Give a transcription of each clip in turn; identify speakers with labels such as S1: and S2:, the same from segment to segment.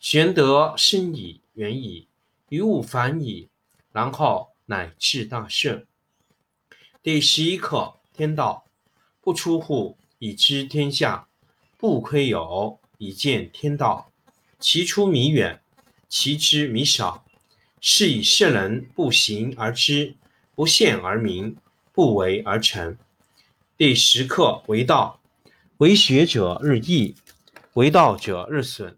S1: 玄德深矣，远矣，于物反矣，然后乃至大顺。第十一课：天道不出户，以知天下；不窥牖，以见天道。其出弥远，其知弥少。是以圣人不行而知，不见而明，不为而成。第十课：为道，为学者日益，为道者日损。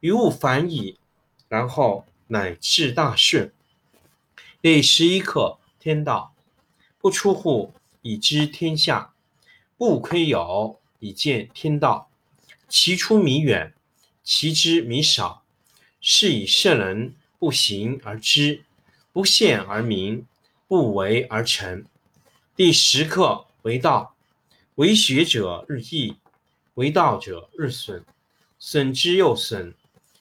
S1: 于物反矣，然后乃至大顺。第十一课：天道不出户，以知天下；不窥牖，以见天道。其出弥远，其知弥少。是以圣人不行而知，不见而明，不为而成。第十课：为道，为学者日益，为道者日损，损之又损。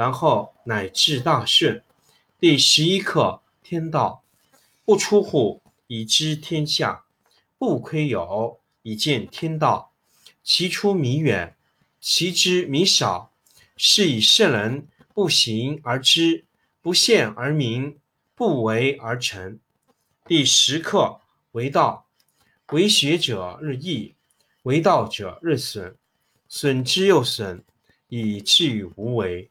S1: 然后乃至大顺。第十一课：天道不出户，以知天下；不窥牖，以见天道。其出弥远，其知弥少。是以圣人不行而知，不见而明，不为而成。第十课：为道，为学者日益，为道者日损，损之又损，以至于无为。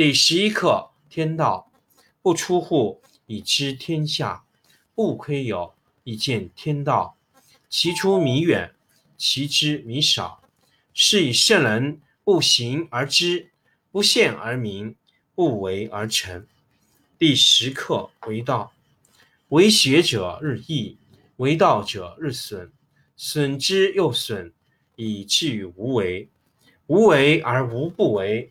S1: 第十一课：天道不出户，以知天下；不窥有，以见天道。其出弥远，其知弥少。是以圣人不行而知，不见而明，不为而成。第十课：为道。为学者日益，为道者日损，损之又损，以至于无为。无为而无不为，